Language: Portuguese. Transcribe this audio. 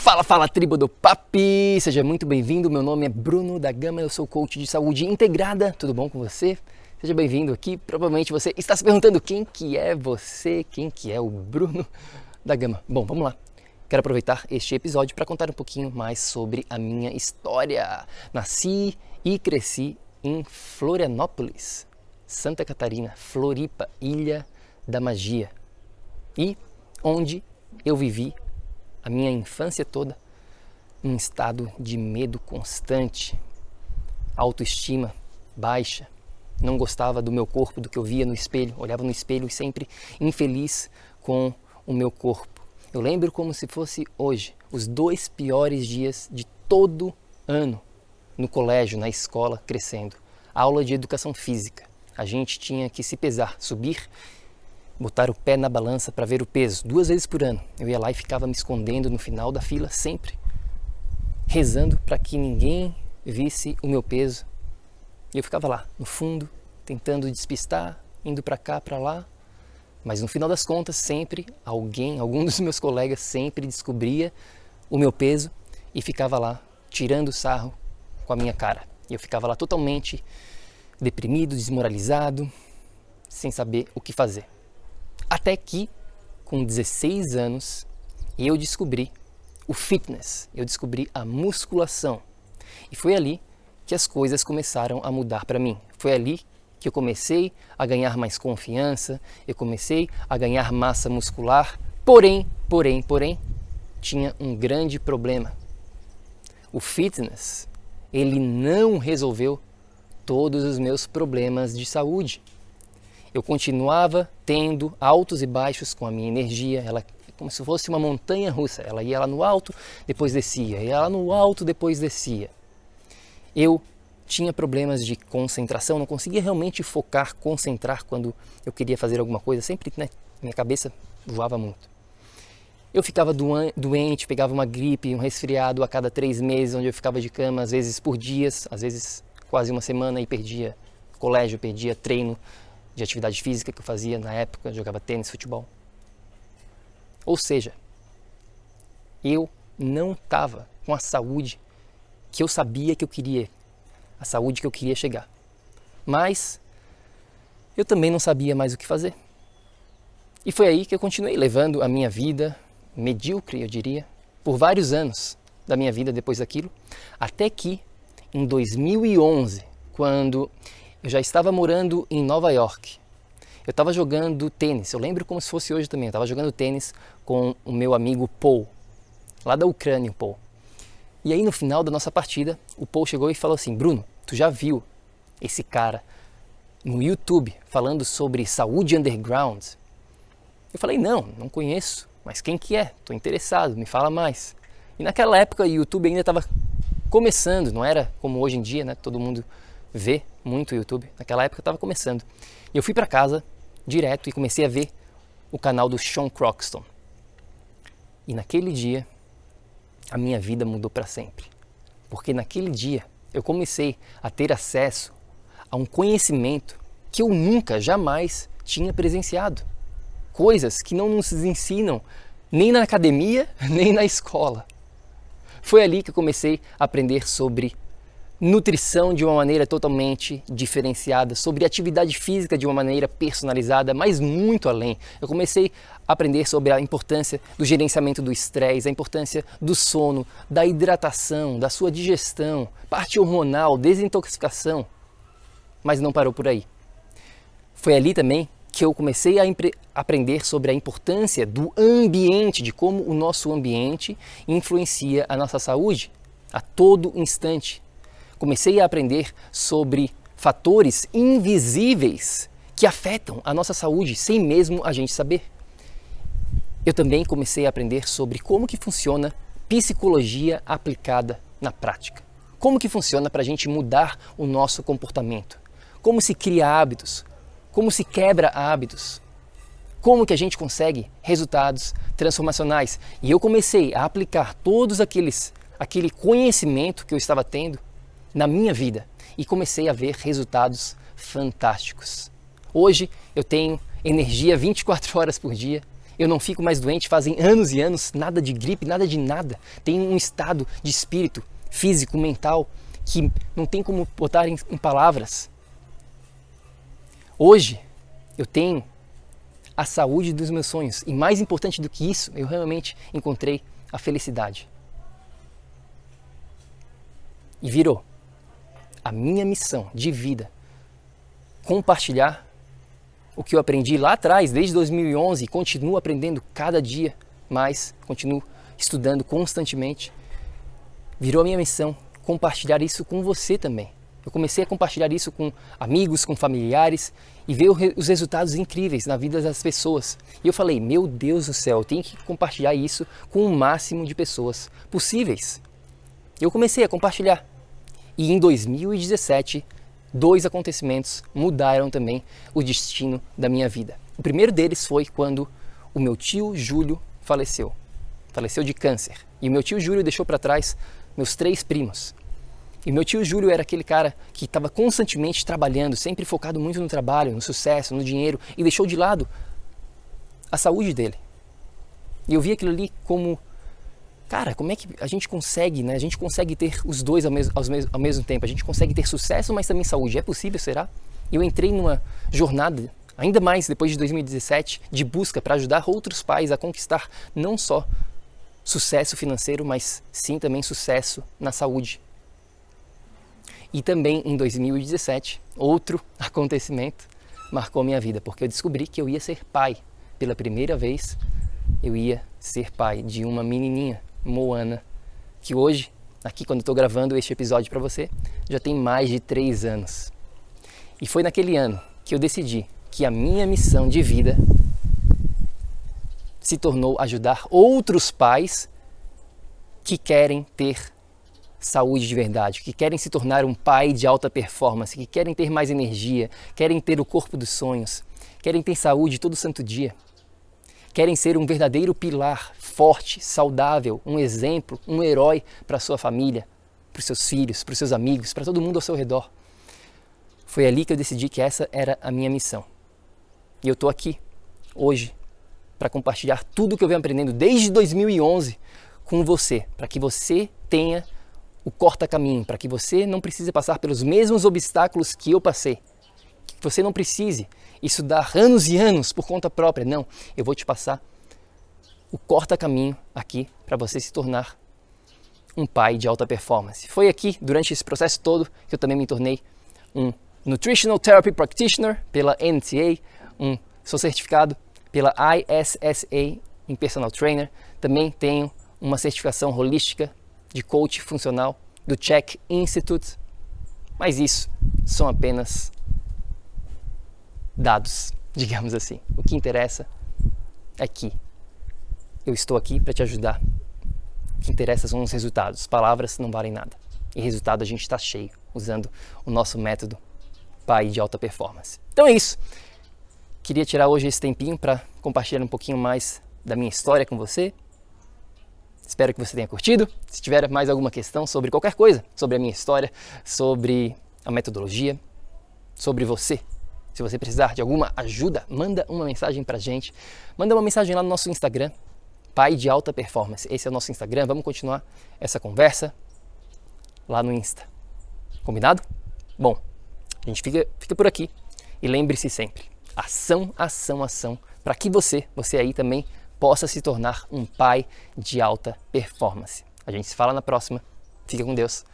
Fala, fala, tribo do Papi! Seja muito bem-vindo. Meu nome é Bruno da Gama, eu sou coach de saúde integrada. Tudo bom com você? Seja bem-vindo aqui. Provavelmente você está se perguntando quem que é você, quem que é o Bruno da Gama. Bom, vamos lá. Quero aproveitar este episódio para contar um pouquinho mais sobre a minha história. Nasci e cresci em Florianópolis, Santa Catarina, Floripa, Ilha da Magia. E onde eu vivi a minha infância toda num estado de medo constante, autoestima baixa, não gostava do meu corpo, do que eu via no espelho, olhava no espelho e sempre infeliz com o meu corpo. Eu lembro como se fosse hoje, os dois piores dias de todo ano no colégio, na escola, crescendo. Aula de educação física. A gente tinha que se pesar, subir botar o pé na balança para ver o peso, duas vezes por ano. Eu ia lá e ficava me escondendo no final da fila, sempre rezando para que ninguém visse o meu peso. E eu ficava lá, no fundo, tentando despistar, indo para cá, para lá. Mas no final das contas, sempre alguém, algum dos meus colegas sempre descobria o meu peso e ficava lá tirando sarro com a minha cara. E eu ficava lá totalmente deprimido, desmoralizado, sem saber o que fazer. Até que, com 16 anos, eu descobri o fitness, eu descobri a musculação. E foi ali que as coisas começaram a mudar para mim. Foi ali que eu comecei a ganhar mais confiança, eu comecei a ganhar massa muscular. Porém, porém, porém, tinha um grande problema. O fitness, ele não resolveu todos os meus problemas de saúde eu continuava tendo altos e baixos com a minha energia, ela como se fosse uma montanha russa. Ela ia lá no alto, depois descia, ia lá no alto, depois descia. Eu tinha problemas de concentração, não conseguia realmente focar, concentrar quando eu queria fazer alguma coisa, sempre né, minha cabeça voava muito. Eu ficava doente, pegava uma gripe, um resfriado a cada três meses, onde eu ficava de cama, às vezes por dias, às vezes quase uma semana e perdia colégio, perdia treino, de atividade física que eu fazia na época, jogava tênis, futebol. Ou seja, eu não estava com a saúde que eu sabia que eu queria, a saúde que eu queria chegar. Mas eu também não sabia mais o que fazer. E foi aí que eu continuei levando a minha vida medíocre, eu diria, por vários anos da minha vida depois daquilo, até que em 2011, quando eu já estava morando em Nova York. Eu estava jogando tênis, eu lembro como se fosse hoje também. Eu estava jogando tênis com o meu amigo Paul, lá da Ucrânia, o Paul. E aí no final da nossa partida, o Paul chegou e falou assim: Bruno, tu já viu esse cara no YouTube falando sobre saúde underground? Eu falei: não, não conheço, mas quem que é? Estou interessado, me fala mais. E naquela época o YouTube ainda estava começando, não era como hoje em dia, né? Todo mundo ver muito YouTube. Naquela época eu estava começando. E eu fui para casa direto e comecei a ver o canal do Sean Croxton. E naquele dia a minha vida mudou para sempre. Porque naquele dia eu comecei a ter acesso a um conhecimento que eu nunca, jamais tinha presenciado. Coisas que não nos ensinam nem na academia, nem na escola. Foi ali que eu comecei a aprender sobre nutrição de uma maneira totalmente diferenciada, sobre atividade física de uma maneira personalizada, mas muito além. Eu comecei a aprender sobre a importância do gerenciamento do estresse, a importância do sono, da hidratação, da sua digestão, parte hormonal, desintoxicação. Mas não parou por aí. Foi ali também que eu comecei a aprender sobre a importância do ambiente, de como o nosso ambiente influencia a nossa saúde a todo instante comecei a aprender sobre fatores invisíveis que afetam a nossa saúde sem mesmo a gente saber. Eu também comecei a aprender sobre como que funciona psicologia aplicada na prática. Como que funciona para a gente mudar o nosso comportamento? Como se cria hábitos? Como se quebra hábitos? Como que a gente consegue resultados transformacionais? E eu comecei a aplicar todos aqueles aquele conhecimento que eu estava tendo na minha vida e comecei a ver resultados fantásticos. Hoje eu tenho energia 24 horas por dia, Eu não fico mais doente fazem anos e anos, nada de gripe, nada de nada. Tenho um estado de espírito, físico, mental, que não tem como botar em, em palavras. Hoje, eu tenho a saúde dos meus sonhos. E mais importante do que isso, eu realmente encontrei a felicidade. E virou a minha missão de vida compartilhar o que eu aprendi lá atrás, desde 2011, e continuo aprendendo cada dia mais, continuo estudando constantemente. Virou a minha missão compartilhar isso com você também. Eu comecei a compartilhar isso com amigos, com familiares e ver os resultados incríveis na vida das pessoas. E eu falei: meu Deus do céu, eu tenho que compartilhar isso com o máximo de pessoas possíveis. Eu comecei a compartilhar. E em 2017, dois acontecimentos mudaram também o destino da minha vida. O primeiro deles foi quando o meu tio Júlio faleceu. Faleceu de câncer. E o meu tio Júlio deixou para trás meus três primos. E meu tio Júlio era aquele cara que estava constantemente trabalhando, sempre focado muito no trabalho, no sucesso, no dinheiro, e deixou de lado a saúde dele. E eu vi aquilo ali como, cara, como é que a gente consegue, né? A gente consegue ter os dois ao mesmo, ao mesmo tempo. A gente consegue ter sucesso, mas também saúde. É possível, será? Eu entrei numa jornada, ainda mais depois de 2017, de busca para ajudar outros pais a conquistar não só sucesso financeiro, mas sim também sucesso na saúde. E também em 2017, outro acontecimento marcou minha vida, porque eu descobri que eu ia ser pai. Pela primeira vez, eu ia ser pai de uma menininha, Moana, que hoje, aqui quando estou gravando este episódio para você, já tem mais de três anos. E foi naquele ano que eu decidi que a minha missão de vida se tornou ajudar outros pais que querem ter saúde de verdade, que querem se tornar um pai de alta performance, que querem ter mais energia, querem ter o corpo dos sonhos, querem ter saúde todo santo dia, querem ser um verdadeiro pilar forte, saudável, um exemplo, um herói para sua família, para os seus filhos, para os seus amigos, para todo mundo ao seu redor. Foi ali que eu decidi que essa era a minha missão. E eu estou aqui, hoje, para compartilhar tudo que eu venho aprendendo desde 2011 com você, para que você tenha o corta-caminho, para que você não precise passar pelos mesmos obstáculos que eu passei. Que você não precise estudar anos e anos por conta própria. Não, eu vou te passar o corta-caminho aqui para você se tornar um pai de alta performance. Foi aqui, durante esse processo todo, que eu também me tornei um Nutritional Therapy Practitioner pela NTA, um, sou certificado pela ISSA em Personal Trainer, também tenho uma certificação holística de coach funcional do Check Institute. Mas isso são apenas dados, digamos assim. O que interessa é que eu estou aqui para te ajudar. O que interessa são os resultados. Palavras não valem nada. E resultado a gente está cheio usando o nosso método Pai de Alta Performance. Então é isso. Queria tirar hoje esse tempinho para compartilhar um pouquinho mais da minha história com você, Espero que você tenha curtido. Se tiver mais alguma questão sobre qualquer coisa, sobre a minha história, sobre a metodologia, sobre você, se você precisar de alguma ajuda, manda uma mensagem pra gente. Manda uma mensagem lá no nosso Instagram, Pai de Alta Performance. Esse é o nosso Instagram. Vamos continuar essa conversa lá no Insta. Combinado? Bom, a gente fica, fica por aqui. E lembre-se sempre: ação, ação, ação, para que você, você aí também, possa se tornar um pai de alta performance. A gente se fala na próxima. Fica com Deus.